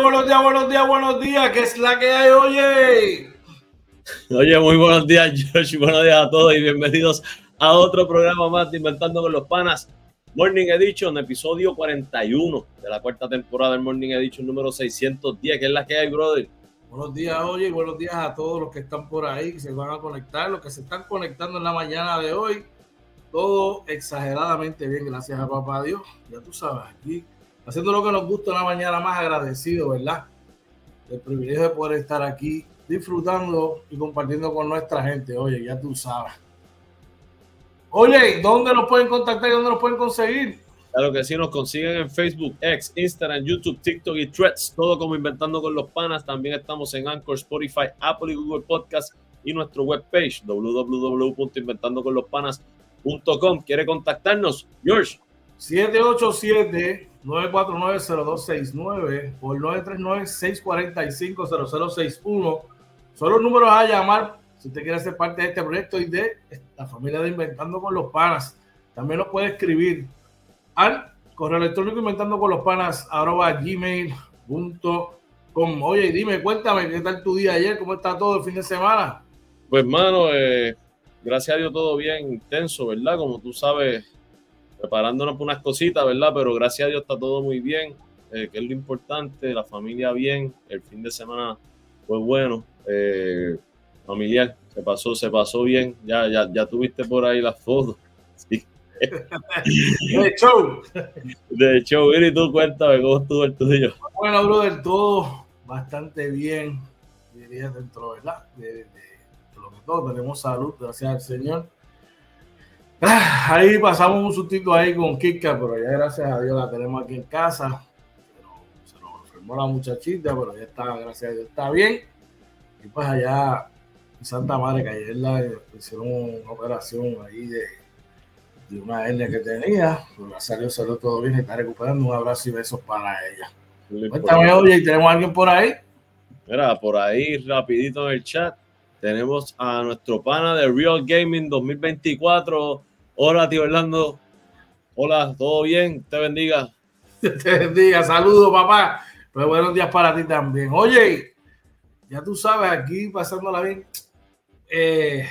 Buenos días, buenos días, buenos días, buenos días. ¿Qué es la que hay, oye? Oye, muy buenos días, Josh. Buenos días a todos y bienvenidos a otro programa más de Inventando con los Panas. Morning Edition, episodio 41 de la cuarta temporada del Morning Edition número 610. ¿Qué es la que hay, brother? Buenos días, oye, y buenos días a todos los que están por ahí, que se van a conectar, los que se están conectando en la mañana de hoy. Todo exageradamente bien, gracias a papá Dios. Ya tú sabes, aquí haciendo lo que nos gusta una mañana más agradecido, ¿verdad? El privilegio de poder estar aquí disfrutando y compartiendo con nuestra gente. Oye, ya tú sabes. Oye, ¿dónde nos pueden contactar y dónde nos pueden conseguir? Claro que sí, nos consiguen en Facebook, X, Instagram, YouTube, TikTok y Threads, todo como Inventando con los Panas. También estamos en Anchor, Spotify, Apple y Google Podcast y nuestro webpage www.inventandoconlospanas.com. ¿Quiere contactarnos? George. 787 949-0269 o el 939-645-0061. Son los números a llamar si usted quiere ser parte de este proyecto y de la familia de Inventando con los Panas. También nos puede escribir al correo electrónico inventando con los panas arroba gmail.com. Oye, dime, cuéntame, ¿qué tal tu día ayer? ¿Cómo está todo el fin de semana? Pues, mano, eh, gracias a Dios todo bien intenso, ¿verdad? Como tú sabes, preparándonos por unas cositas, ¿verdad? Pero gracias a Dios está todo muy bien, eh, que es lo importante, la familia bien, el fin de semana fue bueno, eh, familiar, se pasó, se pasó bien, ya, ya, ya tuviste por ahí las fotos. Sí. De show. De show, y tú cuéntame cómo estuvo el tuyo. Bueno, brother, todo bastante bien, diría dentro, ¿verdad? De, de, de lo que todo, tenemos salud, gracias al Señor Ah, ahí pasamos un sustito ahí con Kika, pero ya gracias a Dios la tenemos aquí en casa. se nos enfermó la muchachita, pero ya está, gracias a Dios, está bien. Y pues allá en Santa Madre, que ayer la hicieron una operación ahí de, de una hernia que tenía, pero gracias a Dios salió todo bien, está recuperando. Un abrazo y besos para ella. Cuéntame, oye, ¿tenemos a alguien por ahí? Mira, por ahí, rapidito en el chat, tenemos a nuestro pana de Real Gaming 2024, Hola, tío Orlando. Hola, ¿todo bien? Te bendiga. Te bendiga. Saludos, papá. Pues buenos días para ti también. Oye, ya tú sabes, aquí pasándola bien. Eh,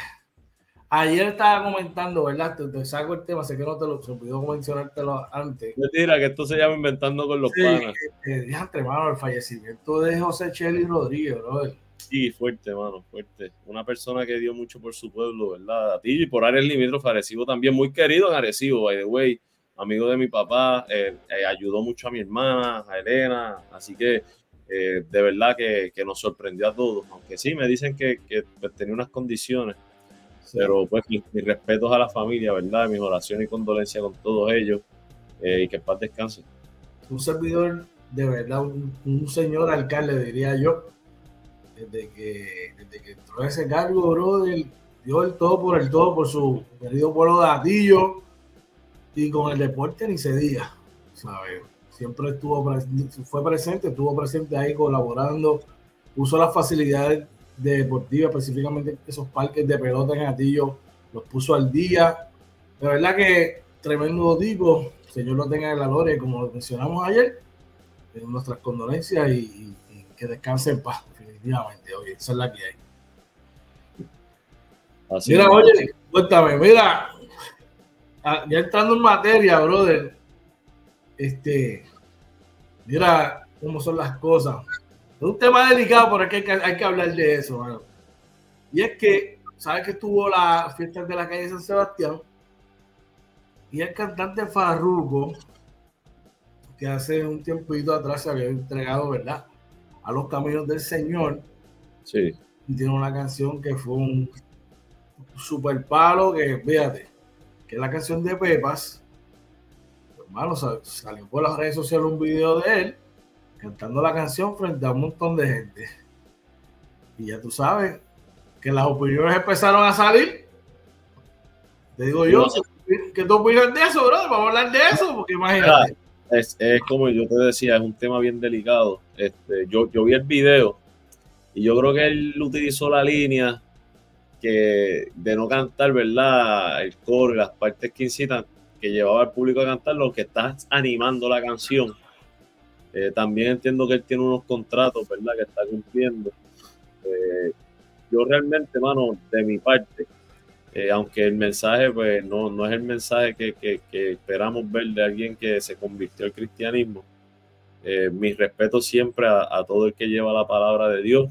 ayer estaba comentando, ¿verdad? Te, te, saco el tema, sé que no te lo se olvidó mencionártelo antes. Mentira, que esto se llama Inventando con los sí, panas. Eh, eh, mano, el fallecimiento de José Chely Rodríguez, brother. Sí, fuerte, mano, fuerte. Una persona que dio mucho por su pueblo, ¿verdad? A ti y por Ares Limítrofe, Arecibo también, muy querido en Arecibo, by the way, amigo de mi papá, eh, eh, ayudó mucho a mi hermana, a Elena, así que eh, de verdad que, que, nos sorprendió a todos, aunque sí, me dicen que, que pues, tenía unas condiciones, sí. pero pues mis, mis, respetos a la familia, ¿verdad? Mis oraciones y condolencias con todos ellos y que en paz descanse. Un servidor, de verdad, un, un señor alcalde, diría yo, desde que, desde que entró ese cargo, brother, dio el todo por el todo por su querido pueblo de Atillo y con el deporte ni se diga, ¿sabes? Siempre estuvo, fue presente, estuvo presente ahí colaborando, puso las facilidades deportivas, específicamente esos parques de pelota en Atillo, los puso al día. De verdad que tremendo tipo, Señor lo tenga en la gloria, como mencionamos ayer, nuestras condolencias y, y que descanse en paz definitivamente, oye, esa es la que hay. Así mira, es. oye, cuéntame, mira, ah, ya entrando en materia, brother, este, mira cómo son las cosas. Es un tema delicado, pero hay que, hay que hablar de eso, mano. Y es que, ¿sabes que estuvo la fiesta de la calle San Sebastián? Y el cantante Farruko, que hace un tiempito atrás se había entregado, ¿verdad? A los caminos del Señor. Sí. Y tiene una canción que fue un super palo, que fíjate, que es la canción de Pepas. Hermano, salió por las redes sociales un video de él cantando la canción frente a un montón de gente. Y ya tú sabes que las opiniones empezaron a salir. Te digo yo, ¿qué tú opinas de eso, bro? Vamos a hablar de eso, porque imagínate. Es, es, como yo te decía, es un tema bien delicado. Este, yo, yo vi el video y yo creo que él utilizó la línea que de no cantar, ¿verdad? El coro y las partes que incitan, que llevaba al público a cantar, lo que estás animando la canción. Eh, también entiendo que él tiene unos contratos, ¿verdad? Que está cumpliendo. Eh, yo realmente, mano, de mi parte, eh, aunque el mensaje, pues, no, no es el mensaje que, que, esperamos ver de alguien que se convirtió al cristianismo. mi respeto siempre a, todo el que lleva la palabra de Dios,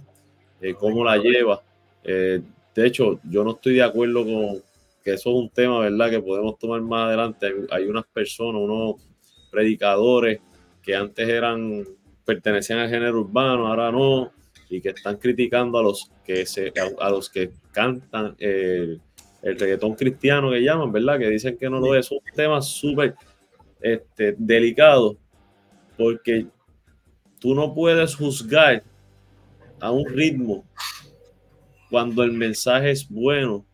cómo la lleva. de hecho, yo no estoy de acuerdo con que eso es un tema, ¿verdad? Que podemos tomar más adelante. hay unas personas, unos predicadores que antes eran pertenecían al género urbano, ahora no, y que están criticando a los que se a, los que cantan eh, el reggaetón cristiano que llaman, ¿verdad? Que dicen que no lo es. Es un tema súper este, delicado porque tú no puedes juzgar a un ritmo cuando el mensaje es bueno.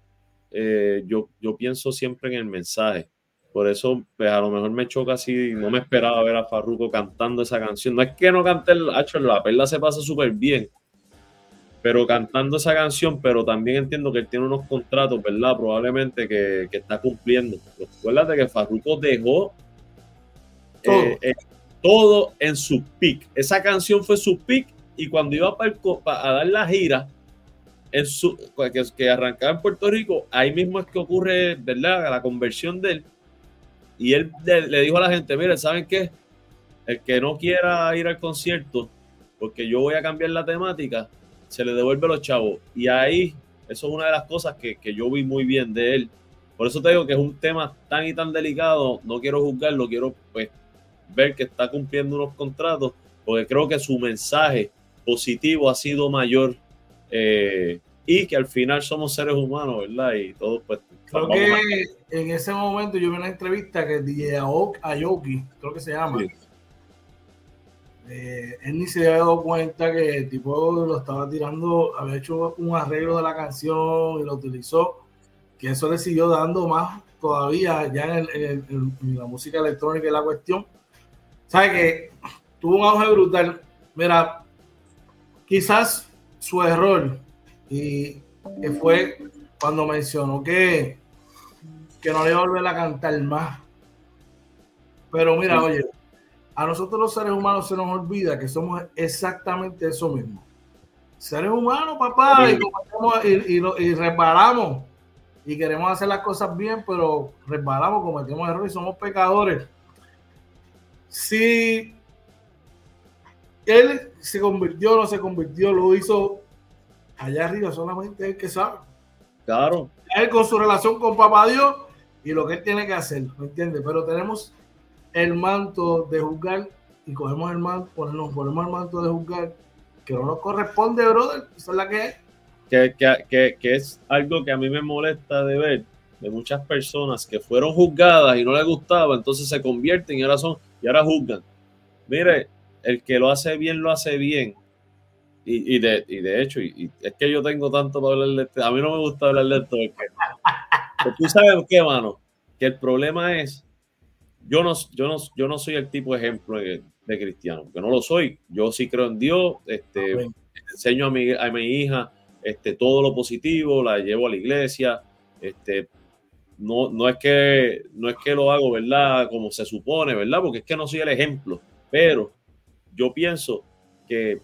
Eh, yo, yo pienso siempre en el mensaje. Por eso, pues a lo mejor me choca así, no me esperaba ver a Farruko cantando esa canción. No es que no cante el hacho, la perla se pasa súper bien, pero cantando esa canción, pero también entiendo que él tiene unos contratos, ¿verdad? Probablemente que, está cumpliendo. Recuerda que Farruko dejó eh, eh, todo. en su pick. Esa canción fue su pick y cuando iba para a dar la gira, en su, que, que arrancaba en Puerto Rico, ahí mismo es que ocurre, ¿verdad? La conversión de él y él le, dijo a la gente, mire, ¿saben qué? El que no quiera ir al concierto, porque yo voy a cambiar la temática, se le devuelve los chavos. Y ahí, eso es una de las cosas que, yo vi muy bien de él. Por eso te digo que es un tema tan y tan delicado, no quiero juzgarlo, quiero pues ver que está cumpliendo unos contratos, porque creo que su mensaje positivo ha sido mayor eh, y que al final somos seres humanos, ¿verdad? Y todos pues Creo que en ese momento yo vi una entrevista que DJ Aoki, creo que se llama. Eh, él ni se había dado cuenta que el tipo lo estaba tirando, había hecho un arreglo de la canción y lo utilizó, que eso le siguió dando más todavía ya en, la música electrónica y la cuestión. ¿Sabe que tuvo un auge brutal? Mira, quizás su error y que fue cuando mencionó que, que no le iba a volver a cantar más. Pero mira, oye, a nosotros los seres humanos se nos olvida que somos exactamente eso mismo. Seres humanos, papá, y, y, y, resbalamos. Y queremos hacer las cosas bien, pero resbalamos, cometemos errores y somos pecadores. Si él se convirtió o no se convirtió, lo hizo allá arriba, solamente él que sabe. Claro. Él con su relación con Papá Dios y lo que él tiene que hacer, ¿me entiendes? Pero tenemos el manto de juzgar y cogemos el manto, ponemos, ponemos el manto de juzgar que no nos corresponde, brother. Esa es la que es. Que, que, que, es algo que a mí me molesta de ver de muchas personas que fueron juzgadas y no les gustaba, entonces se convierten y ahora son y ahora juzgan. Mire, el que lo hace bien lo hace bien y, de, y de hecho, y, es que yo tengo tanto para hablar de esto. A mí no me gusta hablar de esto. Porque, tú sabes qué, mano, que el problema es, yo no, yo no, yo no soy el tipo de ejemplo de, cristiano, que no lo soy. Yo sí creo en Dios, este, enseño a mi, a mi hija este, todo lo positivo, la llevo a la iglesia, este, no, no, es que, no es que lo hago, ¿verdad? Como se supone, ¿verdad? Porque es que no soy el ejemplo, pero yo pienso que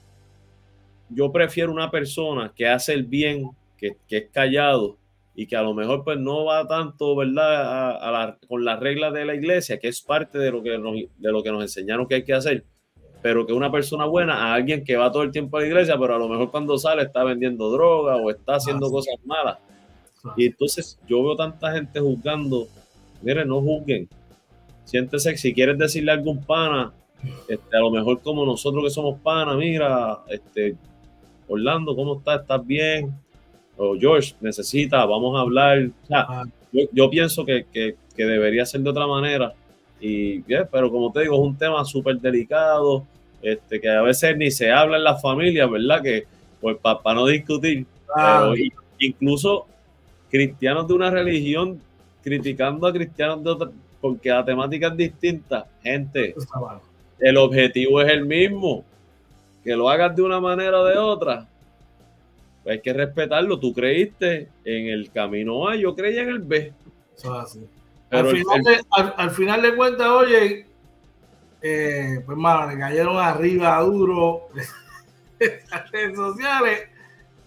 yo prefiero una persona que hace el bien, que, es callado y que a lo mejor pues no va tanto, ¿verdad? A, con las reglas de la iglesia, que es parte de lo que, nos, de lo que nos enseñaron que hay que hacer, pero que una persona buena a alguien que va todo el tiempo a la iglesia, pero a lo mejor cuando sale está vendiendo droga o está haciendo cosas malas. Y entonces yo veo tanta gente juzgando, miren, no juzguen. Siéntese, si quieres decirle a algún pana, este, a lo mejor como nosotros que somos pana, mira, este, Orlando, ¿cómo estás? ¿Estás bien? O George, necesita, vamos a hablar. yo, pienso que, debería ser de otra manera. Y, pero como te digo, es un tema súper delicado, este, que a veces ni se habla en la familia, ¿verdad? Que, pues, para no discutir. Pero incluso cristianos de una religión criticando a cristianos de otra, porque la temática es distinta. Gente, el objetivo es el mismo que lo hagas de una manera o de otra, pues hay que respetarlo. Tú creíste en el camino A, yo creía en el B. al, final de, al, final, cuentas, oye, eh, pues mano, le cayeron arriba duro las redes sociales.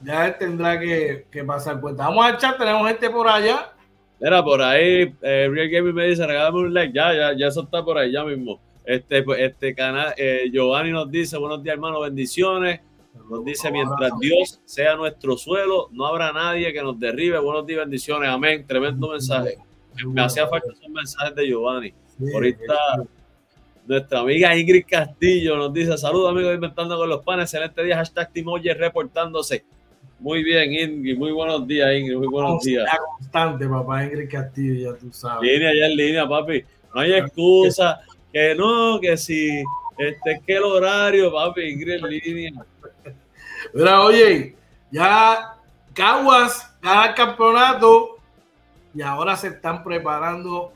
Ya él tendrá que, que, pasar cuenta. Vamos al chat, tenemos gente por allá. Mira, por ahí, eh, Real Gaming me dice, regálame un like. Ya, ya, ya eso está por ahí, ya mismo. Este, pues, este canal, eh, Giovanni nos dice, buenos días, hermano, bendiciones. Nos dice, mientras Dios sea nuestro suelo, no habrá nadie que nos derribe. Buenos días, bendiciones. Amén. Tremendo mensaje. Me hacía falta esos mensajes de Giovanni. Ahorita nuestra amiga Ingrid Castillo nos dice, saludos amigos Inventando con los Panes, excelente día, hashtag Timoye reportándose. Muy bien, Ingrid, muy buenos días, Ingrid, muy buenos días. constante, papá, Ingrid Castillo, ya tú sabes. Línea, ya en línea, papi. No hay excusa, que no, que si, este, que el horario, papi, Ingrid en línea. Mira, oye, ya Caguas gana el campeonato y ahora se están preparando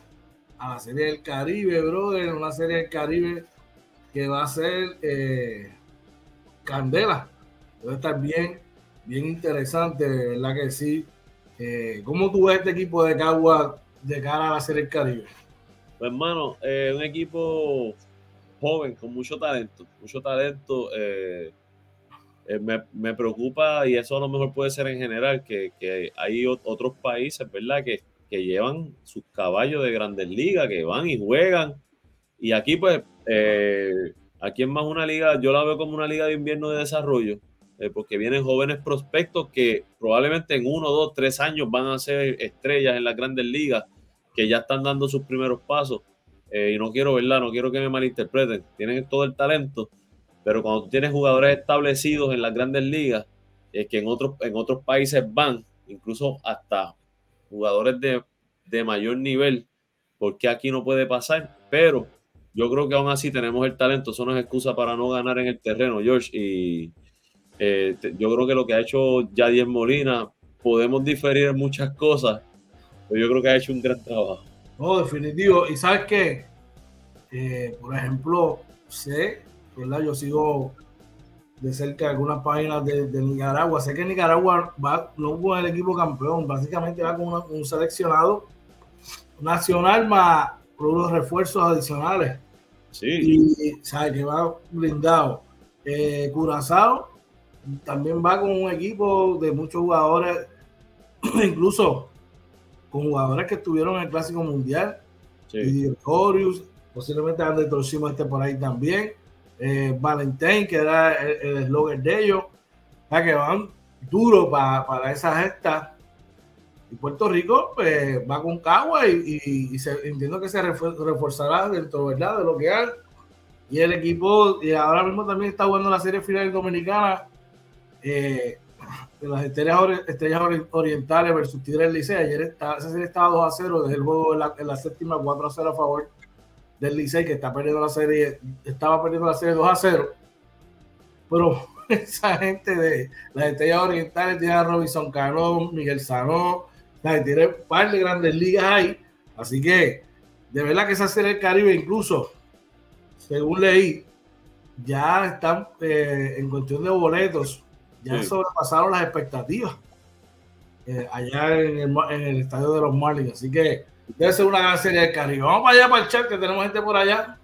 a la Serie del Caribe, brother, una Serie del Caribe que va a ser eh, candela. Debe estar bien, bien interesante, ¿verdad que sí? Eh, ¿Cómo tú ves este equipo de Caguas de cara a la Serie del Caribe? Pues, hermano, eh, un equipo joven, con mucho talento, mucho talento. Me, me, preocupa, y eso a lo mejor puede ser en general, que, que hay otros países, ¿verdad? Que que llevan sus caballos de grandes ligas, que van y juegan. Y aquí, pues, eh, aquí es más una liga, yo la veo como una liga de invierno de desarrollo, eh, porque vienen jóvenes prospectos que probablemente en uno, dos, tres años van a ser estrellas en las grandes ligas, que ya están dando sus primeros pasos. Eh, y no quiero, ¿verdad? No quiero que me malinterpreten. Tienen todo el talento, pero cuando tú tienes jugadores establecidos en las grandes ligas, que en otros, en otros países van, incluso hasta jugadores de, de mayor nivel, porque aquí no puede pasar, pero yo creo que aún así tenemos el talento, eso no es excusa para no ganar en el terreno, George, y eh, yo creo que lo que ha hecho Yadier Molina, podemos diferir muchas cosas, pero yo creo que ha hecho un gran trabajo. No, definitivo, y sabes que, eh, por ejemplo, sé, ¿verdad? Yo sigo de cerca algunas páginas de, Nicaragua. Sé que Nicaragua va no con el equipo campeón, básicamente va con un seleccionado nacional más unos refuerzos adicionales. Sí. Y sabe que va blindado. Eh, Curazao también va con un equipo de muchos jugadores, incluso con jugadores que estuvieron en el Clásico Mundial. Sí. Y Corius, posiblemente André Torcimo esté por ahí también eh, que era el eslogan de ellos, ya que van duro para esa gesta. Y Puerto Rico pues, va con Cagua y, entiendo que se reforzará dentro ¿verdad? de lo que hay. Y el equipo, y ahora mismo también está jugando la serie final dominicana eh, de las estrellas, orientales versus Tigres Licea. Ayer está, esa serie estaba 2 a 0 desde el juego en la, en la séptima 4 a 0 a favor del Licey que está perdiendo la serie, estaba perdiendo la serie 2 a 0. Pero esa gente de las estrellas orientales tiene a Robinson Cano, Miguel Sanó, tiene un par de grandes ligas ahí. Así que de verdad que esa serie del Caribe, incluso según leí, ya están eh, en cuestión de boletos, ya sobrepasaron las expectativas eh, allá en el, en el estadio de los Marlins. Así que Debe ser una gran serie de Caribe. Vamos para allá, para el chat, que tenemos gente por allá.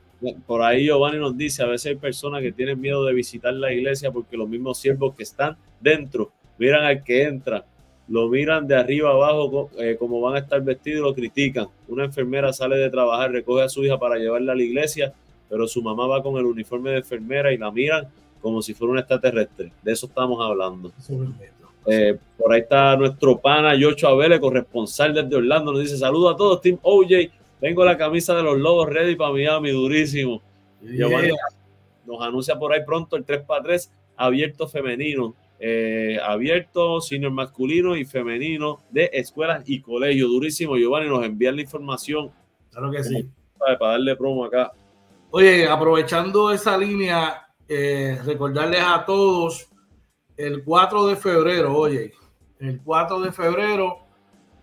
Por ahí Giovanni nos dice, a veces hay personas que tienen miedo de visitar la iglesia porque los mismos siervos que están dentro miran al que entra, lo miran de arriba abajo eh, como van a estar vestidos y lo critican. Una enfermera sale de trabajar, recoge a su hija para llevarla a la iglesia, pero su mamá va con el uniforme de enfermera y la miran como si fuera un extraterrestre. De eso estamos hablando. Eh, por ahí está nuestro pana Yocho Abele, corresponsal desde Orlando. Nos dice: Saludos a todos, Team OJ. Tengo la camisa de los Lobos ready para Miami, durísimo. nos anuncia por ahí pronto el 3x3 abierto femenino. Eh, abierto, senior masculino y femenino de escuelas y colegios. Durísimo, Giovanni, nos envía la información. Claro que sí. Para, darle promo acá. Oye, aprovechando esa línea, eh, recordarles a todos el 4 de febrero, oye, el 4 de febrero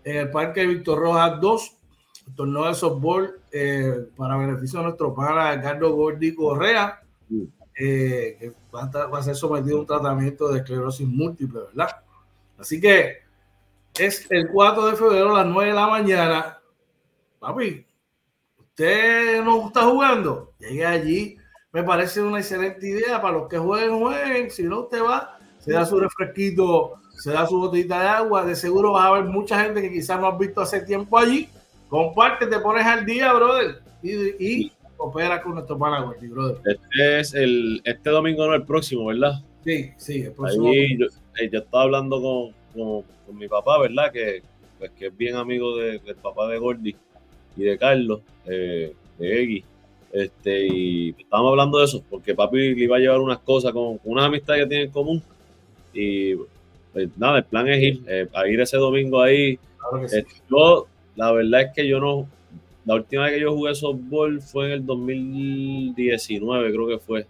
en el Parque Víctor Rojas 2, torneo de softball eh, para beneficio de nuestro pana Carlos Gordi Correa, eh, que va a, ser sometido a un tratamiento de esclerosis múltiple, ¿verdad? Así que es el 4 de febrero a las 9 de la mañana. Papi, usted no está jugando, llegue allí. Me parece una excelente idea para los que jueguen, jueguen. Si no, usted va, se da su refresquito, se da su botellita de agua. De seguro vas a ver mucha gente que quizás no has visto hace tiempo allí. Comparte, te pones al día, brother. Y, opera con nuestro pana brother. Este es el, este domingo, no el próximo, ¿verdad? Sí, sí, el próximo. Yo, eh, yo, estaba hablando con, con, mi papá, ¿verdad? Que, pues, que es bien amigo de, del papá de Gordy y de Carlos, eh, de Eggy. Este, y estábamos hablando de eso, porque papi le iba a llevar unas cosas con, unas amistades que tienen en común. Y pues, nada, el plan es ir, eh, a ir ese domingo ahí. yo, la verdad es que yo no, la última vez que yo jugué softball fue en el 2019, creo que fue.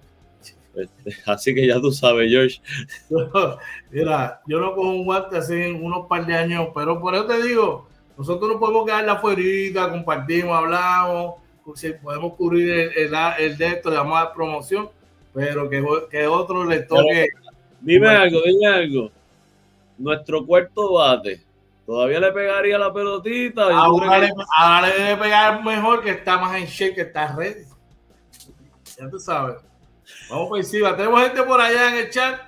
Este, así que ya tú sabes, George. Mira, yo no cojo un guante así en unos par de años, pero por eso te digo, nosotros no podemos quedar afuera, compartimos, hablamos, podemos cubrir el, el, de esto, le damos a promoción, pero que, que otro le toque. Dime algo, dime algo. Nuestro cuarto bate, ¿todavía le pegaría la pelotita? Ahora, le, ahora le debe pegar mejor que está más en shape, que está ready. Ya tú sabes. Vamos por encima. Tenemos gente por allá en el chat.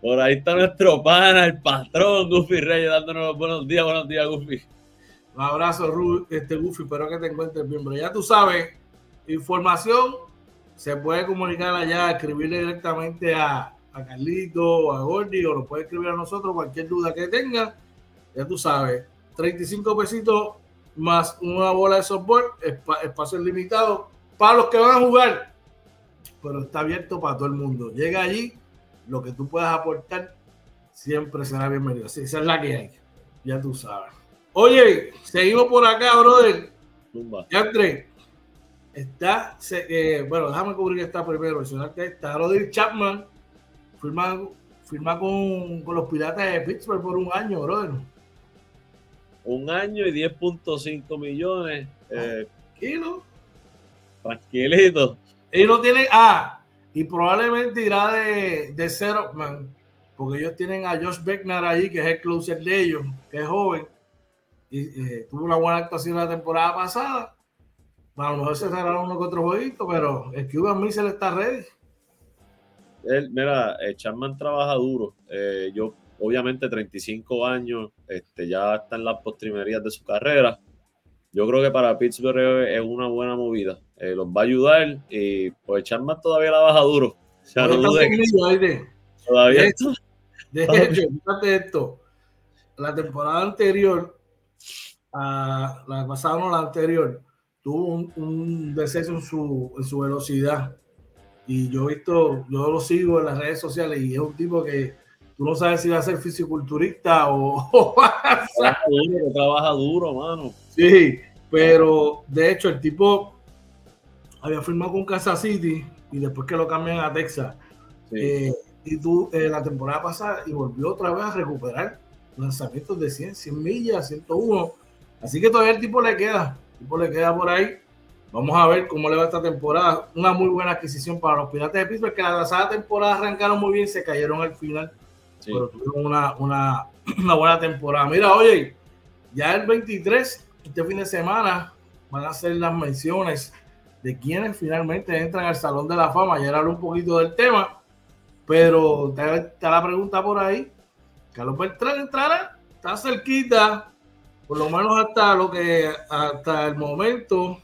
Por ahí está nuestro pana, el patrón Goofy Reyes, dándonos los buenos días. Buenos días, Goofy. Un abrazo, este Goofy. Espero que te encuentres bien. Pero ya tú sabes, información se puede comunicar allá, escribirle directamente a, a Carlito, a Gordy, o lo puede escribir a nosotros, cualquier duda que tenga. Ya tú sabes, 35 pesitos más una bola de softball, espacio limitado para los que van a jugar, pero está abierto para todo el mundo. Llega allí, lo que tú puedas aportar siempre será bienvenido. esa es la que hay, ya tú sabes. Oye, seguimos por acá, brother. Ya entré. Está, eh, bueno, déjame cubrir esta primero. que está Roderick Chapman, firma, firma con, con, los Piratas de Pittsburgh por un año, brother. Un año y 10.5 millones. Eh, Tranquilo. Tranquilito. Y no tiene. Ah, y probablemente irá de, de cero, man, porque ellos tienen a Josh Beckner ahí, que es el closer de ellos, que es joven y eh, tuvo una buena actuación la temporada pasada. A lo mejor se cerraron uno que otro jueguito, pero el Cuban Missile está ready. Él, mira, eh, Chapman trabaja duro. Eh, yo, obviamente, 35 años, este, ya está en las postrimerías de su carrera. Yo creo que para Pittsburgh es una buena movida. los va a ayudar y pues Chapman todavía la baja duro. Todavía. De hecho, fíjate esto. La temporada anterior, la pasada no la anterior, tuvo un, un descenso en su, en su, velocidad. Y yo he visto, yo lo sigo en las redes sociales y es un tipo que tú no sabes si va a ser fisiculturista o, trabaja duro, mano. Sí, pero de hecho el tipo había firmado con Kansas City y después que lo cambian a Texas. Eh, y tú eh, la temporada pasada y volvió otra vez a recuperar lanzamientos de 100, 100 millas, 101 Así que todavía el tipo le queda, el tipo le queda por ahí. Vamos a ver cómo le va esta temporada. Una muy buena adquisición para los Pirates de Pittsburgh, que la pasada temporada arrancaron muy bien, se cayeron al final, pero tuvieron una, una, una, buena temporada. Mira, oye, ya el 23, este fin de semana, van a ser las menciones de quienes finalmente entran al Salón de la Fama. Ya hablé un poquito del tema, pero está la pregunta por ahí. Carlos Beltrán entrará, está cerquita, por lo menos hasta lo que hasta el momento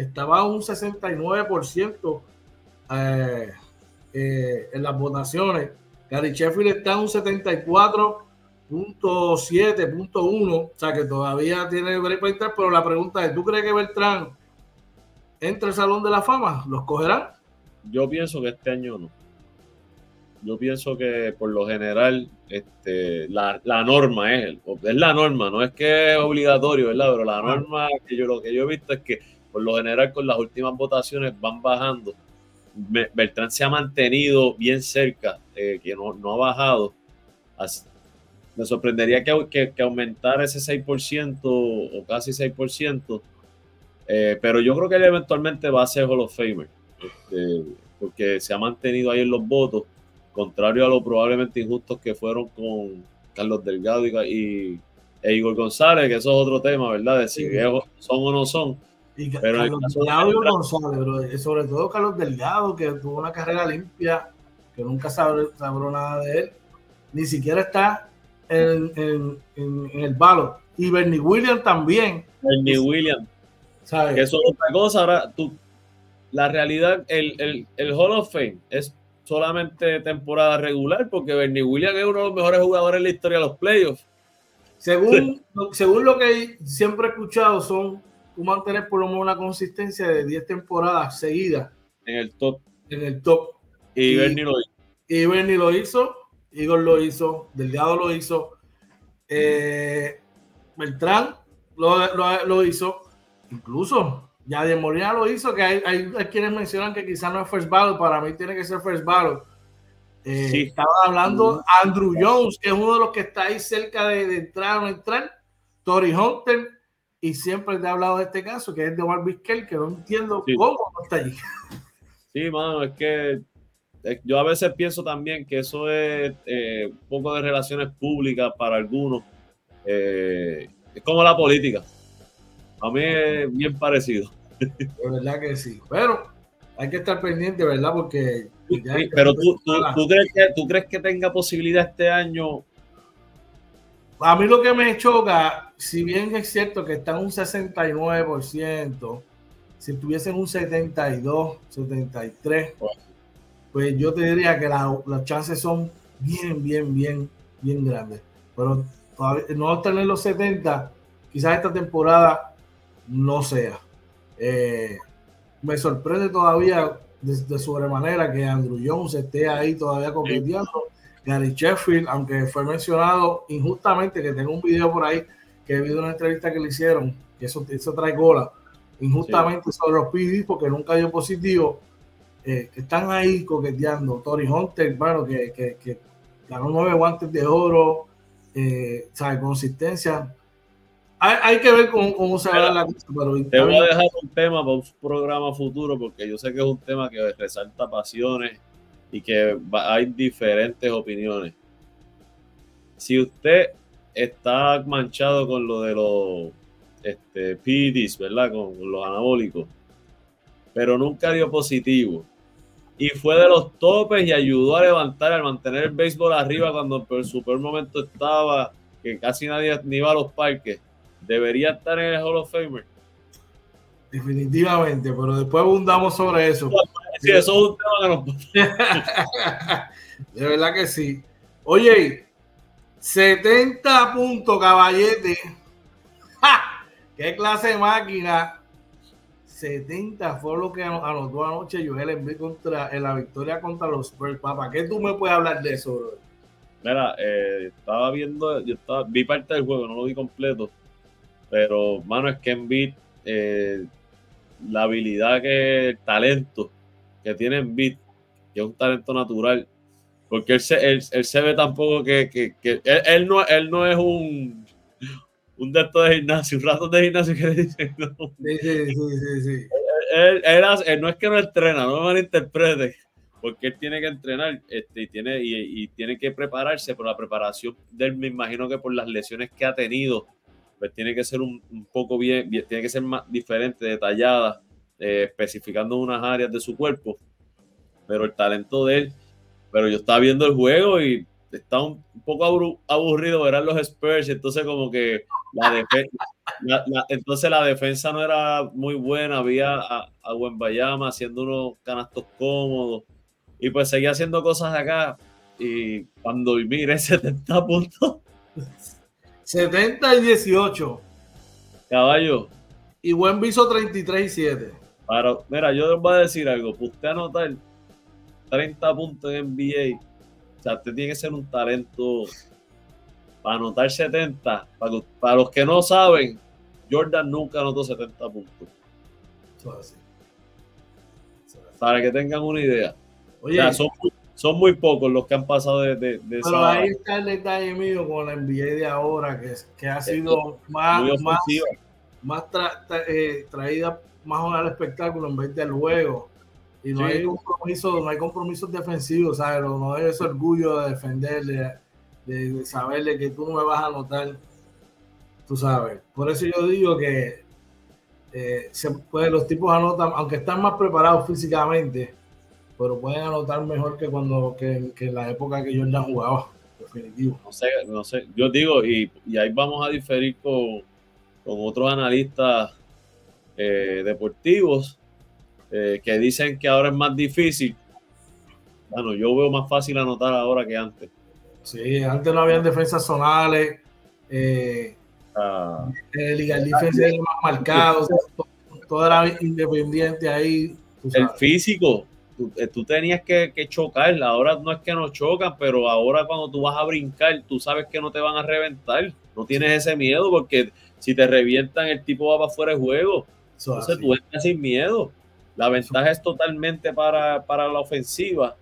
estaba un 69% eh, eh, en las votaciones. Gary Sheffield está en un 74.7.1, o sea que todavía tiene break para entrar, pero la pregunta es, ¿tú crees que Beltrán entra al Salón de la Fama? ¿Los cogerán? Yo pienso que este año no yo pienso que por lo general este, la, norma es, es la norma, no es que es obligatorio, ¿verdad? Pero la norma que yo lo que yo he visto es que por lo general con las últimas votaciones van bajando. Beltrán se ha mantenido bien cerca, eh, que no, no, ha bajado. me sorprendería que, que, aumentara ese 6% o casi 6%, eh, pero yo creo que él eventualmente va a ser Hall of Famer, este, porque se ha mantenido ahí en los votos contrario a lo probablemente injustos que fueron con Carlos Delgado y, e Igor González, que eso es otro tema, ¿verdad? De si son o no son. Y Carlos Delgado y González, sobre todo Carlos Delgado, que tuvo una carrera limpia, que nunca sabró, nada de él, ni siquiera está en, en, el balo. Y Bernie Williams también. Bernie Williams. ¿sabes? Que eso es otra cosa. Ahora, tú, la realidad, el, el, el Hall of Fame es solamente temporada regular, porque Bernie Williams es uno de los mejores jugadores en la historia de los playoffs. Según, según lo que siempre he escuchado, son tú mantener por lo menos una consistencia de 10 temporadas seguidas. En el top. En el top. Y, Bernie lo hizo. Y Bernie lo hizo, Igor lo hizo, Delgado lo hizo, eh, Beltrán lo, lo, lo hizo, incluso ya de Molina lo hizo, que hay, hay, quienes mencionan que quizás no es first ballot, para mí tiene que ser first ballot. Eh, estaba hablando Andrew Jones, que es uno de los que está ahí cerca de, entrar o no entrar, Tori Hunter, y siempre te he hablado de este caso, que es de Omar Vizquel, que no entiendo cómo no está allí. Sí, mano, es que eh, yo a veces pienso también que eso es eh, un poco de relaciones públicas para algunos. es como la política. A mí es bien parecido. De verdad que sí. Pero hay que estar pendiente, ¿verdad? Porque. pero tú, tú, crees que, tú crees que tenga posibilidad este año. A mí lo que me choca, si bien es cierto que está en un 69%, si tuviesen un 72, 73, pues yo te diría que las chances son bien, bien, bien, bien grandes. Pero no en los 70, quizás esta temporada no sea. Eh, me sorprende todavía de, sobremanera que Andrew Jones esté ahí todavía compitiendo. Gary Sheffield, aunque fue mencionado injustamente, que tengo un video por ahí que he visto una entrevista que le hicieron, que eso, eso trae gola, injustamente sobre los PD porque nunca dio positivo, eh, que están ahí coqueteando. Tori Hunter, bueno, que, que, ganó nueve guantes de oro, eh, sabe, consistencia hay, que ver cómo, se va la cosa. te voy a dejar un tema para un programa futuro porque yo sé que es un tema que resalta pasiones y que hay diferentes opiniones. Si usted está manchado con lo de los este, PDs, ¿verdad? Con los anabólicos, pero nunca dio positivo y fue de los topes y ayudó a levantar, a mantener el béisbol arriba cuando en su peor momento estaba, que casi nadie ni iba a los parques debería estar en el Hall of Famer. Definitivamente, pero después abundamos sobre eso. Sí, eso es un tema De verdad que sí. Oye, 70 puntos, caballete. ¡Qué clase de máquina! 70 fue lo que anotó anoche Joel Embiid contra en la victoria contra los Spurs. Papá, ¿qué tú me puedes hablar de eso, bro? Mira, eh, estaba viendo, yo estaba, vi parte del juego, no lo vi completo pero, mano, es que en eh, la habilidad que, el talento que tiene en que es un talento natural, porque él se, él, se ve tampoco que, que, que él, no, él no es un, un de de gimnasio, un rato de gimnasio que le dicen. No. Sí, sí, sí, sí. Él, él, no es que no entrena, no me malinterprete, porque él tiene que entrenar este, y, tiene, y, y, tiene que prepararse, por la preparación de él, me imagino que por las lesiones que ha tenido pues tiene que ser un, poco bien, tiene que ser más diferente, detallada, eh, especificando unas áreas de su cuerpo. Pero el talento de él, pero yo estaba viendo el juego y estaba un, poco aburrido ver a los Spurs, entonces como que la, defensa, entonces la defensa no era muy buena, había a, a Bayama haciendo unos canastos cómodos y pues seguía haciendo cosas acá y cuando miré 70 puntos 70 y 18. Caballo. Y buen viso 33 y 7. Pero, mira, yo les voy a decir algo. Usted anotar 30 puntos en NBA. O sea, usted tiene que ser un talento para anotar 70. Para, los que no saben, Jordan nunca anotó 70 puntos. Para que tengan una idea. Oye, o sea, son son muy pocos los que han pasado de, de, Pero ahí está el detalle mío con la NBA de ahora, que, que ha sido más, más, eh, traída más al espectáculo en vez del juego. Y no hay compromisos, no hay compromisos defensivos, ¿sabes? No hay ese orgullo de defenderle, de, saberle que tú no me vas a anotar, tú sabes. Por eso yo digo que eh, se puede, los tipos anotan, aunque están más preparados físicamente, pero pueden anotar mejor que cuando que, que en la época que Jordan jugaba, definitivo. No sé, no sé, yo digo, y, y ahí vamos a diferir con, con otros analistas eh, deportivos eh, que dicen que ahora es más difícil. Bueno, yo veo más fácil anotar ahora que antes. Sí, antes no habían defensas zonales, eh, Ah, el legal defense era más marcado, todo, todo era independiente ahí. el físico, tú, eh, tú tenías que, que chocar. Ahora no es que no chocan, pero ahora cuando tú vas a brincar, tú sabes que no te van a reventar. No tienes ese miedo porque si te revientan, el tipo va para fuera de juego. Entonces tú entras sin miedo. La ventaja es totalmente para, para la ofensiva.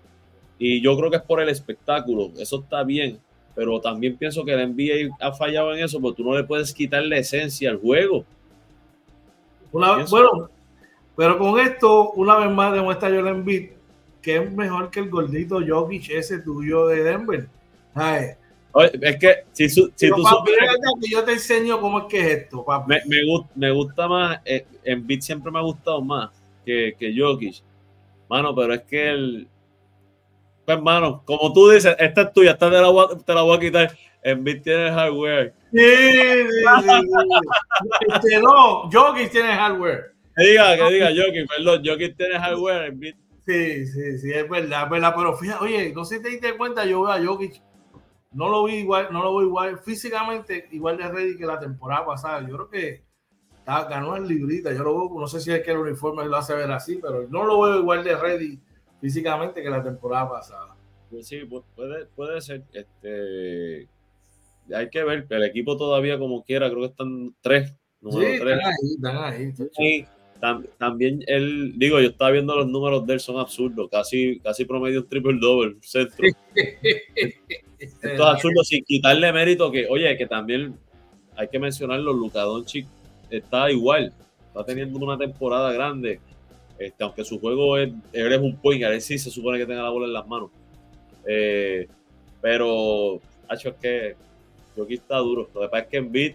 Y yo creo que es por el espectáculo. Eso está bien. Pero también pienso que el NBA ha fallado en eso, porque tú no le puedes quitar la esencia al juego. Una- bueno, pero con esto, una vez más demuestra Joel Embiid que es mejor que el gordito Jokic ese tuyo de Denver. Es que si, su- si tú papi, que yo te enseño cómo es que es esto, papi. me, me, me gusta más, eh, en beat siempre me ha gustado más que, que Jokic. Mano, pero es que el. Pues, mano, como tú dices, esta es tuya, esta te la voy a, te la voy a quitar. En beat tiene hardware. Sí, sí, sí, sí. No, Jokic tiene hardware. Que diga, que diga Jokic, perdón, Jokic tiene hardware. En beat Sí, sí, sí, es verdad, es verdad. Pero fíjate, oye, no sé si te diste cuenta, yo veo a Jokic, no lo vi igual, no lo veo igual, físicamente igual de ready que la temporada pasada. Yo creo que está- ganó el librita. Yo lo veo, no sé si es que el uniforme lo hace ver así, pero no lo veo igual de ready físicamente que la temporada pasada. Pues sí, pu- puede, puede ser. Este, hay que ver. El equipo todavía, como quiera, creo que están tres. Sí, Número tres. están ahí, están ahí. Y tam- también él, digo, yo estaba viendo los números de él, son absurdos. Casi, casi promedio un triple double, centro. Esto es absurdo sin quitarle mérito que, oye, que también hay que mencionarlo, Luka Doncic está igual, está teniendo una temporada grande, este, aunque su juego es, él es un point él sí se supone que tenga la bola en las manos. Eh, pero, hacho, es que Jokic está duro. Lo que pasa es que Embiid,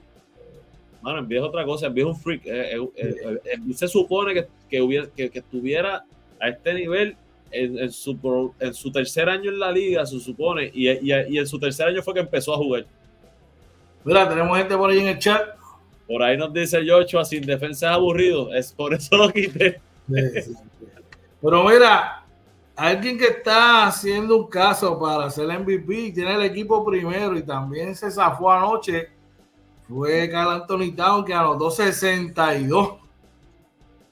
mano, Embiid es otra cosa, Embiid es un freak. Eh, eh, eh, Embiid se supone que, que, hubiera, que, que estuviera a este nivel en, en su, en su tercer año en la liga, se supone, y, y, y en su tercer año fue que empezó a jugar. Mira, tenemos gente por ahí en el chat. Por ahí nos dice Joshua, sin defensa es aburrido, es por eso lo quité. Sí, sí, sí. Pero mira, alguien que está haciendo un caso para ser MVP, tiene el equipo primero y también se zafó anoche, fue Carl Anthony Town que anotó 62.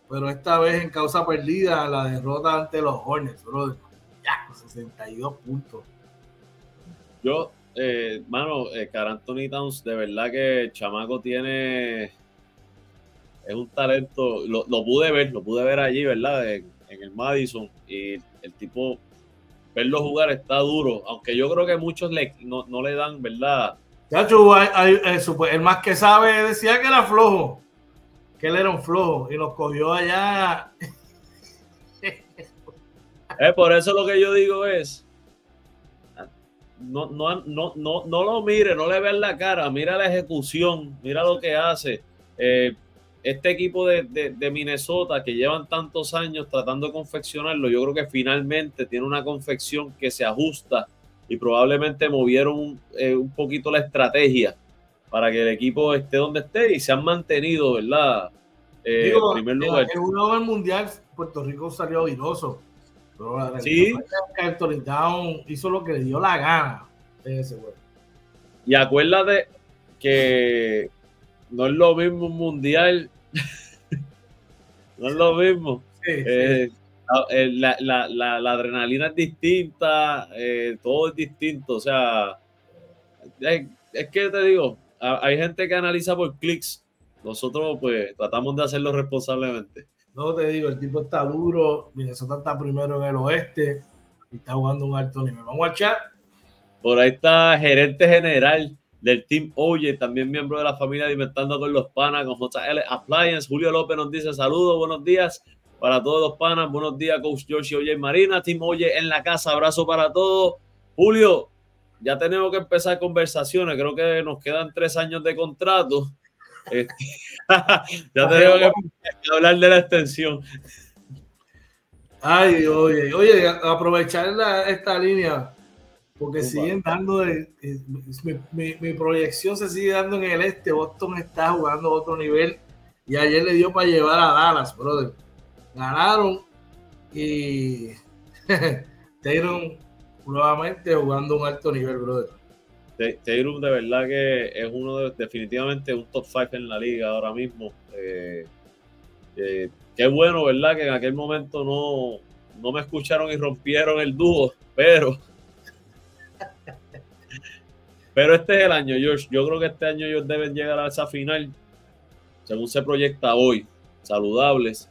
Pero esta vez en causa perdida, la derrota ante los Hornets, brother. Ya, 62 puntos. Yo, eh, mano, eh, Anthony Towns, de verdad que el chamaco tiene. Es un talento. Lo, lo pude ver, lo pude ver allí, ¿verdad? En, en el Madison. Y el tipo, verlo jugar está duro. Aunque yo creo que muchos le, no, no le dan, ¿verdad? Chacho, eh, el más que sabe decía que era flojo, que él era un flojo y nos cogió allá. Eh, por eso lo que yo digo es. No, no, no, no, no lo mire, no le veas la cara, mira la ejecución, mira lo que hace. Eh, este equipo de, de- de Minnesota que llevan tantos años tratando de confeccionarlo, yo creo que finalmente tiene una confección que se ajusta y probablemente movieron un, eh, un poquito la estrategia para que el equipo esté donde esté y se han mantenido, ¿verdad? Eh, Digo, en primer en lugar. el juego del mundial, Puerto Rico salió viroso. Pero Sí. Anthony Town hizo lo que le dio la gana en ese juego. Y acuérdate que no es lo mismo un mundial. no es lo mismo. Sí, sí. Eh, la, eh, la- la- la- la adrenalina es distinta, eh, todo es distinto. O sea, es, es que te digo, hay gente que analiza por clics. Nosotros, pues, tratamos de hacerlo responsablemente. No te digo, el tipo está duro. Minnesota está primero en el oeste y está jugando un alto nivel. Vamos a chat. Por ahí está gerente general del Team Oye, también miembro de la familia de Inventando con los Panas, con JL Appliance. Julio López nos dice saludos, buenos días para todos los panas. Buenos días, Coach George Oye y Marina. Team Oye en la casa, abrazo para todos. Julio, ya tenemos que empezar conversaciones. Creo que nos quedan tres años de contrato. Este, ya tenemos que hablar de la extensión. Ay, oye, oye, aprovechar esta línea, porque siguen dando, mi, proyección se sigue dando en el este, Boston está jugando a otro nivel y ayer le dio para llevar a Dallas, brother. Ganaron y Taylor nuevamente jugando a un alto nivel, brother. Taylor de verdad que es uno de, definitivamente un top 5 en la liga ahora mismo. Eh, eh, qué bueno, ¿verdad? Que en aquel momento no, no me escucharon y rompieron el dúo, pero pero este es el año, George. Yo creo que este año ellos deben llegar a esa final, según se proyecta hoy, saludables.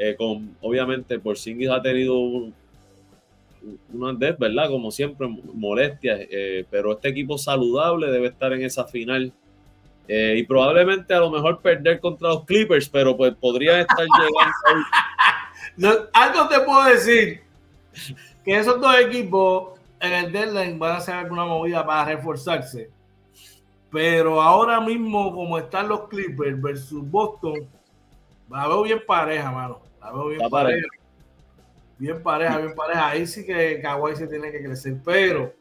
Eh, con obviamente por Singis ha tenido un, una ¿verdad? Como siempre, molestias, eh, pero este equipo saludable debe estar en esa final. Eh, y probablemente a lo mejor perder contra los Clippers, pero pues podría estar llegando. no, algo te puedo decir, que esos dos equipos en el deadline van a hacer alguna movida para reforzarse. Pero ahora mismo, como están los Clippers versus Boston, la veo bien pareja, mano. La veo bien pareja. Bien pareja, bien pareja. Ahí sí que Kawhi se tiene que crecer. Pero,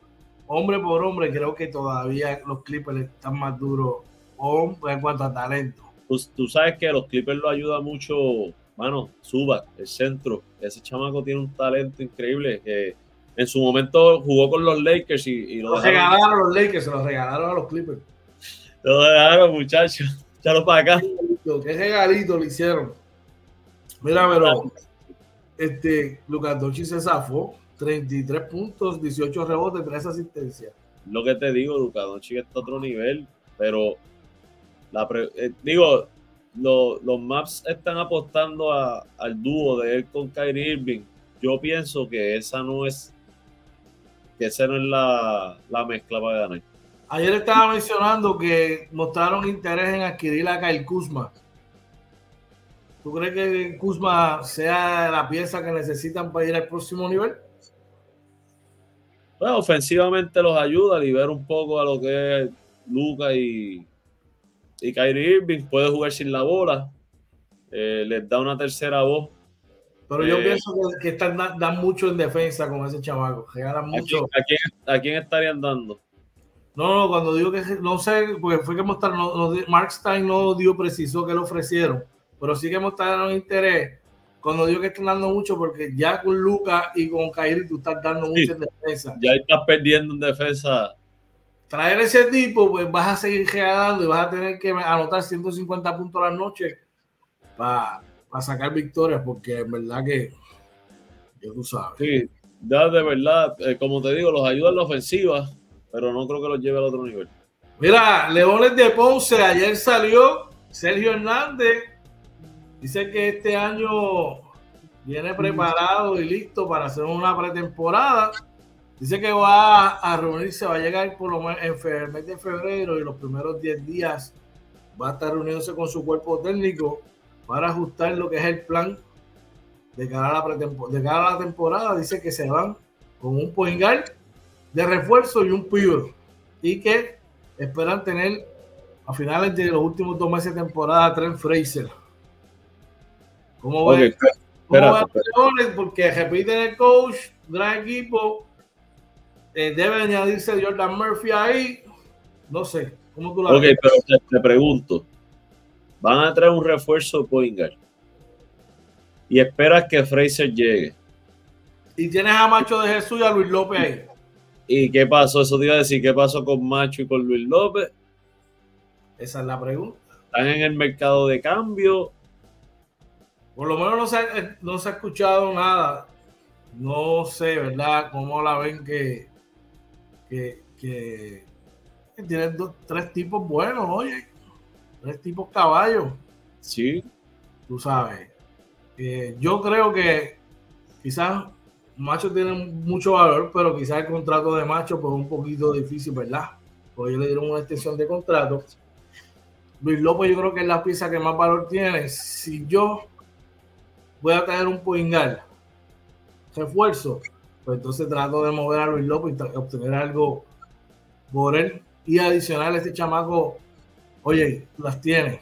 hombre por hombre, creo que todavía los Clippers están más duros en cuanto a talento. Pues, tú sabes que los Clippers lo ayuda mucho, mano, Suba, el centro. Ese chamaco tiene un talento increíble que en su momento jugó con los Lakers y, lo, regalaron a los Lakers, se los regalaron a los Clippers. Lo dejaron, muchachos. Échalo para acá. Qué regalito le hicieron. Mira, pero este, Lucas Dochi se zafó, 33 puntos, 18 rebotes, 3 asistencias. Lo que te digo, Lucas Dochi está a otro nivel, pero la eh, digo, los Maps están apostando al dúo de él con Kyrie Irving. Yo pienso que esa no es que esa no es la, la mezcla para ganar. Ayer estaba mencionando que mostraron interés en adquirir a Kyle Kuzma. ¿Tú crees que Kuzma sea la pieza que necesitan para ir al próximo nivel? Bueno, ofensivamente los ayuda a liberar un poco a lo que es Luca y, y Kyrie Irving. Puede jugar sin la bola. Eh, les da una tercera voz. Pero yo eh, pienso que, están, dan mucho en defensa con ese chavaco. mucho. ¿A quién, ¿A quién, estarían dando? No, no, cuando digo que no sé, porque fue que mostraron, no, Mark Stein no dio preciso que le ofrecieron pero sí que mostraron interés cuando digo que están dando mucho, porque ya con Lucas y con Kairi tú estás dando mucho en defensa. Ya estás perdiendo en defensa. Traer ese tipo, pues vas a seguir generando y vas a tener que anotar 150 puntos a la noche para sacar victorias, porque en verdad que, ya tú sabes. Sí, ya de verdad, eh, como te digo, los ayuda en la ofensiva, pero no creo que los lleve al otro nivel. Mira, Leones de Ponce, ayer salió Sergio Hernández Dice que este año viene preparado y listo para hacer una pretemporada. Dice que va a reunirse, va a llegar por lo menos en mes de febrero y los primeros 10 días va a estar reuniéndose con su cuerpo técnico para ajustar lo que es el plan de cara a la, de a la temporada. Dice que se van con un point de refuerzo y un pivot y que esperan tener a finales de los últimos dos meses de temporada a Trent Fraser ¿Cómo va? Porque repiten el coach, gran equipo. Eh, debe añadirse Jordan Murphy ahí. No sé. ¿Cómo tú la Ok, pero te, pregunto. Van a traer un refuerzo Poingar. Y esperas que Fraser llegue. Y tienes a Macho de Jesús y a Luis López ahí. ¿Y qué pasó? Eso te iba a decir. ¿Qué pasó con Macho y con Luis López? Esa es la pregunta. ¿Están en el mercado de cambio por lo menos no se, eh, no se ha escuchado nada. No sé, ¿verdad? Cómo la ven que, que, que, tiene tres tipos buenos, oye. Tres tipos caballos. Sí. Tú sabes. Eh, yo creo que quizás Macho tiene mucho valor, pero quizás el contrato de Macho pues un poquito difícil, ¿verdad? Porque ellos le dieron una extensión de contrato. Luis López yo creo que es la pieza que más valor tiene. Si yo voy a tener un poingal refuerzo, pues entonces trato de mover a Luis López y obtener algo por él y adicional este chamaco, oye, las tiene,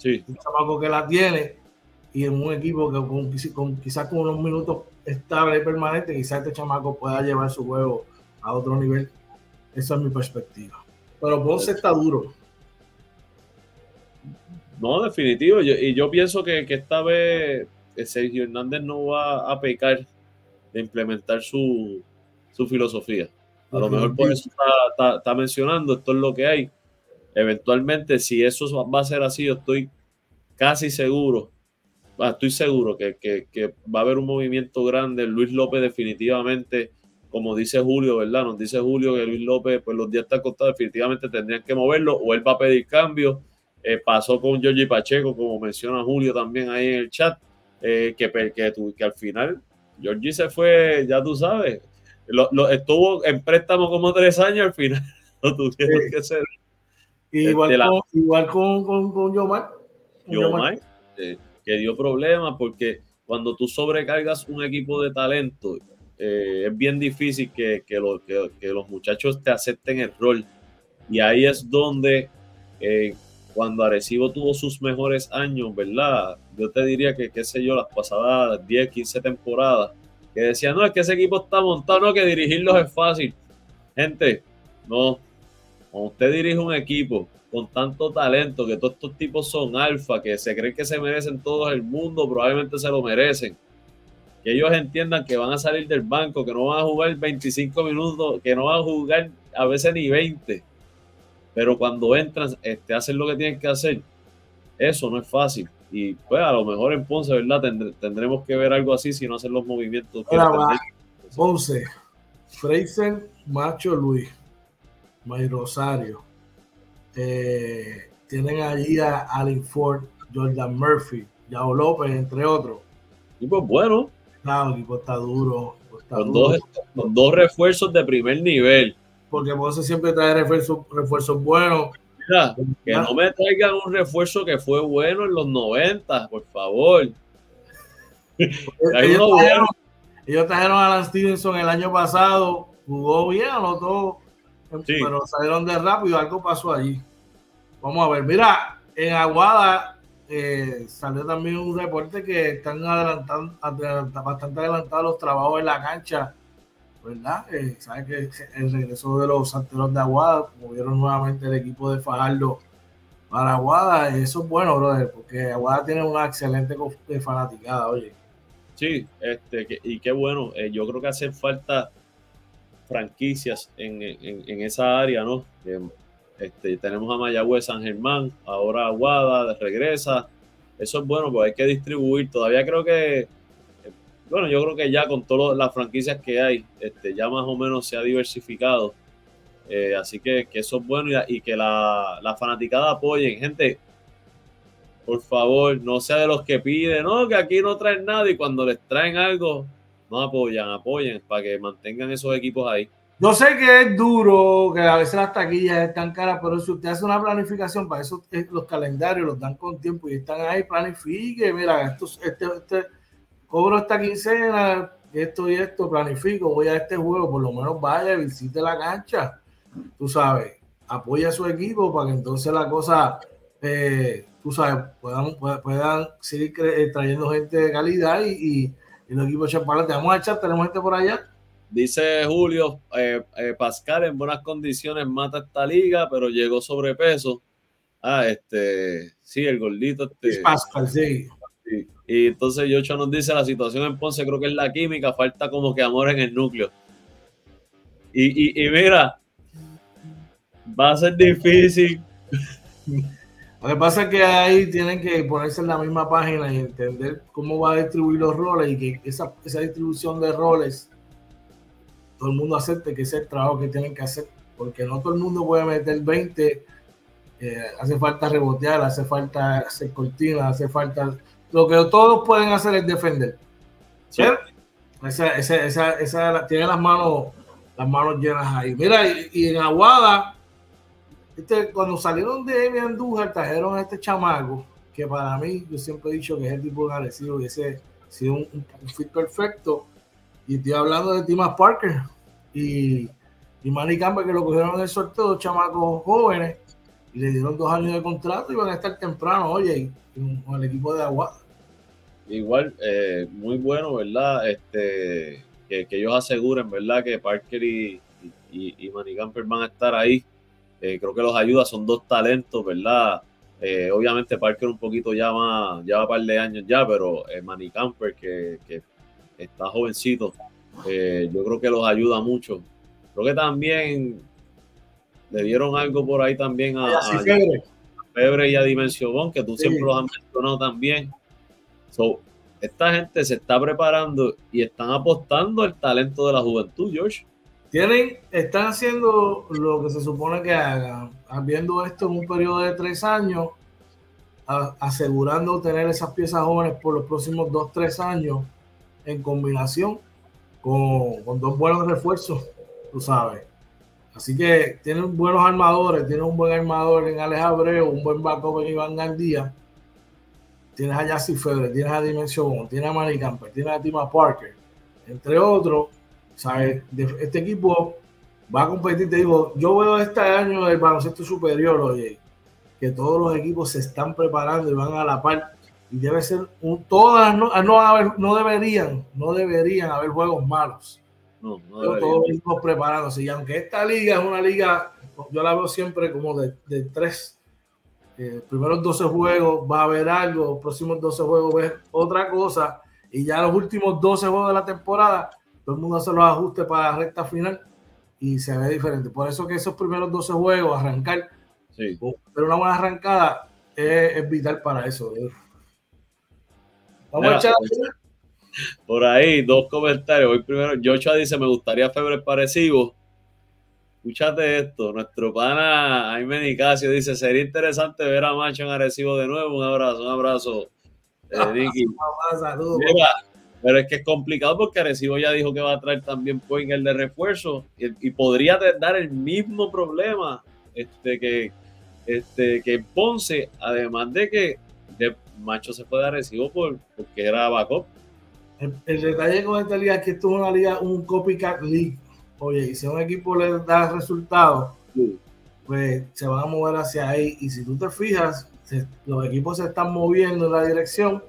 Sí. Un chamaco que la tiene y en un equipo que con, con quizás con unos minutos estables y permanentes, quizás este chamaco pueda llevar su juego a otro nivel. Esa es mi perspectiva. Pero Ponce está duro. No, definitivo. y yo pienso que, que, esta vez Sergio Hernández no va a pecar de implementar su, su filosofía. A lo mejor por eso está, está, mencionando, esto es lo que hay. Eventualmente, si eso va a ser así, yo estoy casi seguro, estoy seguro que, que, que, va a haber un movimiento grande. Luis López definitivamente, como dice Julio, ¿verdad? Nos dice Julio que Luis López, pues los días están contados, definitivamente tendrían que moverlo o él va a pedir cambio. Eh, pasó con Giorgi Pacheco, como menciona Julio también ahí en el chat, eh, que, que, que al final Giorgi se fue, ya tú sabes, lo, estuvo en préstamo como tres años, al final lo tuvieron que hacer. Igual, con, igual con, con, con Yomar. Yomar, eh, que dio problemas porque cuando tú sobrecargas un equipo de talento, eh, es bien difícil que, que, que, los muchachos te acepten el rol. Y ahí es donde, eh, cuando Arecibo tuvo sus mejores años, ¿verdad? Yo te diría que, qué sé yo, las pasadas 10, 15 temporadas, que decían, no, es que ese equipo está montado, no, que dirigirlos es fácil. Gente, no. Cuando usted dirige un equipo con tanto talento, que todos estos tipos son alfa, que se creen que se merecen todo el mundo, probablemente se lo merecen. Que ellos entiendan que van a salir del banco, que no van a jugar 25 minutos, que no van a jugar a veces ni 20. Pero cuando entran, este, hacen lo que tienen que hacer. Eso no es fácil. Y pues a lo mejor en Ponce, ¿verdad? tendremos que ver algo así si no hacen los movimientos. Ponce, Fraser, Macho Luis, May Rosario. Eh, tienen allí a Alin Ford, Jordan Murphy, Yao López, entre otros. Y pues bueno. el equipo está duro. con, Dos, con dos refuerzos de primer nivel. Porque Ponce siempre trae refuerzos, refuerzos buenos que no me traigan un refuerzo que fue bueno en los 90, por favor. ellos, trajeron, a Alan Stevenson el año pasado, jugó bien, anotó, pero salieron de rápido, algo pasó allí. Vamos a ver, mira, en Aguada eh, salió también un reporte que están adelantando, bastante adelantados los trabajos en la cancha ¿verdad? Eh, que el regreso de los santeros de Aguada movieron nuevamente el equipo de Fajardo para Aguada. Eso es bueno, brother, porque Aguada tiene una excelente fanaticada, oye. Sí, este, y qué bueno. Eh, yo creo que hacen falta franquicias en, en, esa área, ¿no? Este, tenemos a Mayagüez, San Germán, ahora Aguada regresa. Eso es bueno, pues hay que distribuir. Todavía creo que bueno, yo creo que ya con todas las franquicias que hay, este, ya más o menos se ha diversificado. Eh, así que, eso es bueno y, que la, la, fanaticada apoyen. Gente, por favor, no sea de los que piden, no, que aquí no traen nada y cuando les traen algo, no apoyan, apoyen para que mantengan esos equipos ahí. Yo sé que es duro, que a veces las taquillas están caras, pero si usted hace una planificación, para eso los calendarios los dan con tiempo y están ahí, planifique, mira, esto, este, este cobro esta quincena, esto y esto, planifico, voy a este juego, por lo menos vaya, visite la cancha, tú sabes, apoya a su equipo para que entonces la cosa, eh, tú sabes, puedan, puedan seguir eh, trayendo gente de calidad y, y, los equipos echar para Vamos a echar, tenemos gente por allá. Dice Julio, eh, Pascal en buenas condiciones mata esta liga, pero llegó sobrepeso. Ah, este, sí, el gordito. Este, es Pascal, sí. Y entonces Yocho nos dice, la situación en Ponce creo que es la química, falta como que amor en el núcleo. Y, mira, va a ser difícil. Lo que pasa es que ahí tienen que ponerse en la misma página y entender cómo va a distribuir los roles y que esa, distribución de roles, todo el mundo acepte que ese es el trabajo que tienen que hacer, porque no todo el mundo puede meter 20, eh, hace falta rebotear, hace falta hacer cortinas, hace falta lo que todos pueden hacer es defender. ¿Sí? Esa, esa, esa, tiene las manos, las manos llenas ahí. Mira, y, en Aguada, este, cuando salieron de Emi Andújar, trajeron a este chamaco, que para mí, yo siempre he dicho que es el tipo de agresivo y ese ha sido un, fit perfecto. Y estoy hablando de Timas Parker y, y Manny Campbell, que lo cogieron en el sorteo, dos chamacos jóvenes y le dieron dos años de contrato y van a estar temprano, oye, con el equipo de Agua. Igual, eh, muy bueno, ¿verdad? Este, que, ellos aseguren, ¿verdad? Que Parker y, y, Manny Camper van a estar ahí. Eh, creo que los ayuda, son dos talentos, ¿verdad? Eh, obviamente Parker un poquito ya más, ya va un par de años ya, pero Manny Camper, que, que, está jovencito, yo creo que los ayuda mucho. Creo que también le dieron algo por ahí también a, a, Febre. y a Dimensión, que tú siempre los has mencionado también. So, esta gente se está preparando y están apostando al talento de la juventud, George. Tienen, están haciendo lo que se supone que hagan, viendo esto en un periodo de tres años, asegurando tener esas piezas jóvenes por los próximos dos, tres años, en combinación con, con dos buenos refuerzos, tú sabes. Así que tienen buenos armadores, tienen un buen armador en Alex Abreu, un buen backup en Iván Gandía. Tienes a Yassi Febre, tienes a Dimension, tienes a Manny Camper, tienes a Tima Parker, entre otros. ¿sabes? Este equipo va a competir. Te digo, yo veo este año el baloncesto superior, oye, que todos los equipos se están preparando y van a la par. Y debe ser un, todas, no, no, no deberían, no deberían haber juegos malos no, todos los equipos preparándose. Y aunque esta liga es una liga, yo la veo siempre como de, de tres. Eh, primeros 12 juegos va a haber algo, próximos 12 juegos ves otra cosa. Y ya los últimos 12 juegos de la temporada, todo el mundo hace los ajustes para la recta final y se ve diferente. Por eso que esos primeros 12 juegos, arrancar, pero una buena arrancada es, vital para eso. Vamos a echar. Por ahí, dos comentarios. Hoy primero, Joshua dice, me gustaría Febre parecido. Escúchate esto, nuestro pana Jaime Nicasio dice, sería interesante ver a Macho en Arecibo de nuevo. Un abrazo, un abrazo. Eh, pero es que es complicado porque Arecibo ya dijo que va a traer también el de refuerzo y, podría dar el mismo problema este, que, este, que Ponce, además de que de Macho se fue de Arecibo por, porque era backup el, detalle con esta liga es que esto es una liga, un copycat league. Oye, y si a un equipo le da resultados, pues se van a mover hacia ahí. Y si tú te fijas, los equipos se están moviendo en la dirección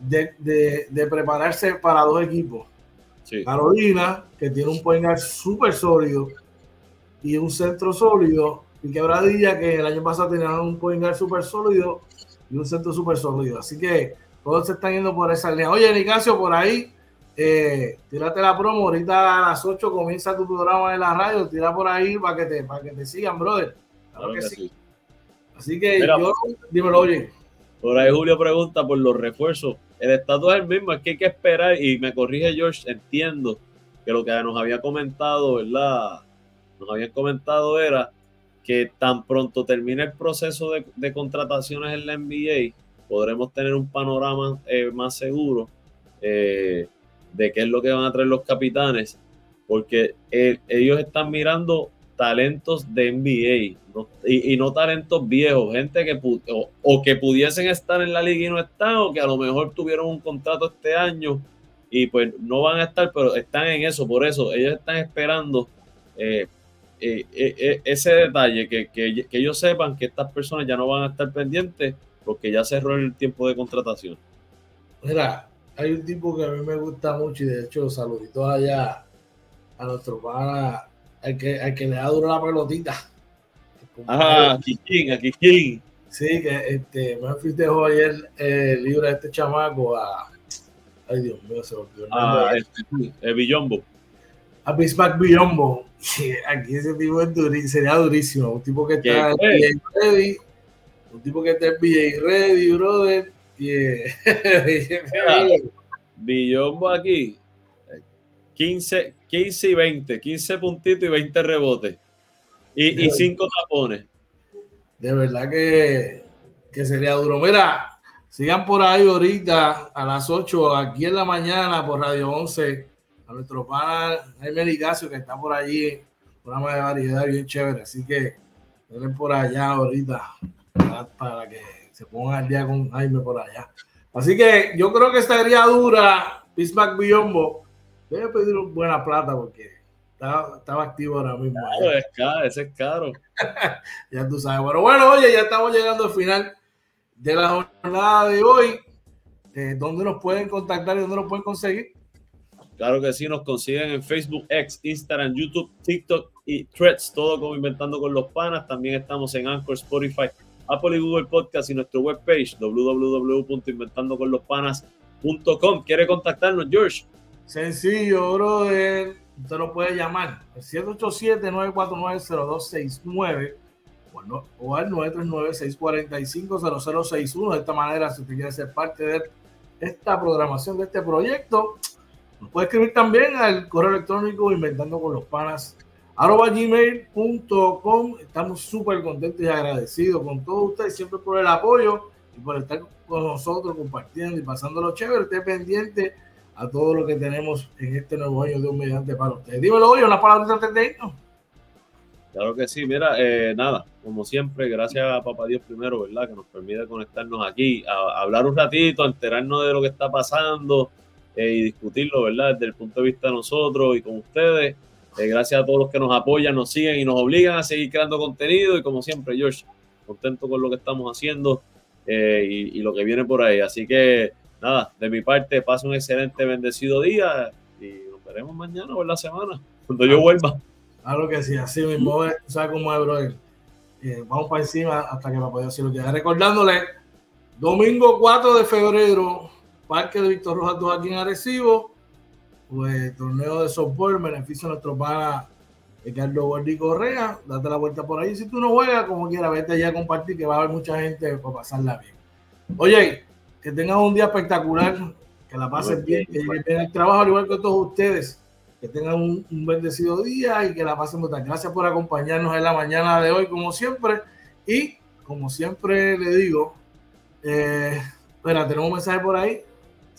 de, prepararse para dos equipos. Carolina, que tiene un point súper sólido y un centro sólido, y Quebradilla, que el año pasado tenía un point súper sólido y un centro súper sólido. Así que todos se están yendo por esa línea. Oye, Nicasio, por ahí, eh, tírate la promo. Ahorita a las 8 comienza tu programa en la radio. Tira por ahí para que te, para que te sigan, brother. Claro, que, sí. Así que yo, dímelo, oye. Por ahí Julio pregunta por los refuerzos. El estatus es el mismo, es que hay que esperar. Y me corrige George, entiendo que lo que nos había comentado, ¿verdad? Nos habían comentado era que tan pronto termine el proceso de, de contrataciones en la NBA, podremos tener un panorama eh, más seguro eh, de qué es lo que van a traer los capitanes, porque eh, ellos están mirando talentos de NBA y, no talentos viejos, gente que o, que pudiesen estar en la liga y no están, o que a lo mejor tuvieron un contrato este año y pues no van a estar, pero están en eso, por eso ellos están esperando ese detalle, que, ellos sepan que estas personas ya no van a estar pendientes porque ya cerró el tiempo de contratación. Hay un tipo que a mí me gusta mucho y de hecho saluditos allá a nuestro pana, al que, al que le da duro la pelotita. Ajá, Kikín, a Kikín. Sí, que este, Memphis dejó ayer eh, libre a este chamaco a. Ay, Dios mío, se volvió el Ah, este, el Billombo. A Bismarck Billombo. Aquí ese tipo es durísimo, sería durísimo. Un tipo que está ready, un tipo que esté BJ ready, brother. Billombo aquí. 15, 15 y 20, 15 puntitos y 20 rebotes. Y 5 tapones. De verdad que, que sería duro. Mira, sigan por ahí ahorita a las 8, aquí en la mañana por Radio 11, a nuestro pana Jaime Ligacio, que está por allí, programa de variedad bien chévere. Así que ven por allá ahorita para, que se pongan al día con Jaime por allá. Así que yo creo que estaría dura Bismarck Biombo. Debe pedir buena plata porque estaba, activo ahora mismo. Claro, es caro, ese es caro. ya tú sabes. Bueno, bueno, oye, ya estamos llegando al final de la jornada de hoy. Eh, ¿Dónde nos pueden contactar y dónde nos pueden conseguir? Claro que sí, nos consiguen en Facebook, X, Instagram, YouTube, TikTok y Threads, todo como Inventando con los Panas. También estamos en Anchor, Spotify, Apple y Google Podcast y nuestro webpage www.inventandoconlospanas.com. ¿Quiere contactarnos, George? Sencillo, brother. Usted nos puede llamar al 787-949-0269 o al 939-645-0061. De esta manera, si usted quiere ser parte de esta programación, de este proyecto, nos puede escribir también al correo electrónico inventando con los panas arroba gmail.com. Estamos súper contentos y agradecidos con todos ustedes siempre por el apoyo y por estar con nosotros compartiendo y pasándolo chévere. Esté pendiente a todo lo que tenemos en este nuevo año de un mediante para ustedes. Dímelo hoy, una palabra antes de irnos. Claro que sí, mira, eh, nada, como siempre, gracias a Papá Dios primero, ¿verdad? Que nos permite conectarnos aquí, a, hablar un ratito, a enterarnos de lo que está pasando, eh, y discutirlo, ¿verdad? Desde el punto de vista de nosotros y con ustedes. Eh, gracias a todos los que nos apoyan, nos siguen y nos obligan a seguir creando contenido. Y como siempre, George, contento con lo que estamos haciendo eh, y, lo que viene por ahí. Así que, nada, de mi parte, pasa un excelente, bendecido día y nos veremos mañana o en la semana, cuando yo vuelva. Claro que sí, así mismo, ¿sabes cómo es, brother? vamos para encima hasta que me pueda decir lo que Recordándole, domingo 4 de febrero, Parque de Víctor Rojas 2 aquí en Arecibo, pues torneo de softball, beneficio a nuestro pana Ricardo Gordi Correa, date la vuelta por ahí, si tú no juegas, como quiera, vete allá a compartir, que va a haber mucha gente para pasarla bien. Oye, que tengan un día espectacular, que la pasen bien, que lleguen el trabajo al igual que todos ustedes, que tengan un, bendecido día y que la pasen muy bien. Gracias por acompañarnos en la mañana de hoy, como siempre, y como siempre le digo, eh, espera, tenemos un mensaje por ahí.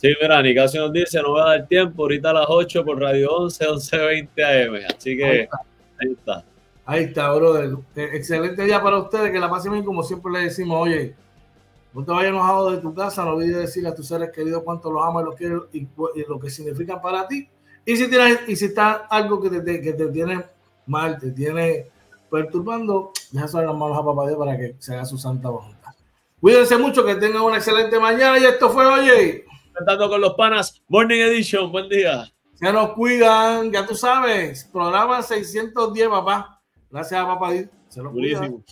Sí, mira, Nicasio nos dice, no va a dar tiempo, ahorita a las 8 por Radio 11, 11.20 AM. Así que ahí está. Ahí está, brother. Eh, excelente día para ustedes, que la pasen bien, como siempre le decimos, oye, no te vayas enojado de tu casa, no olvides decirle a tus seres queridos cuánto los amas y los quieres y, lo que significan para ti. Y si tienes, y si está algo que te, que te tiene mal, te tiene perturbando, deja saber las manos a papá Dios para que se haga su santa voluntad. Cuídense mucho, que tengan una excelente mañana y esto fue, oye. Cantando con los panas, Morning Edition, buen día. Se nos cuidan, ya tú sabes, programa 610, papá. Gracias papá. Se los cuidan.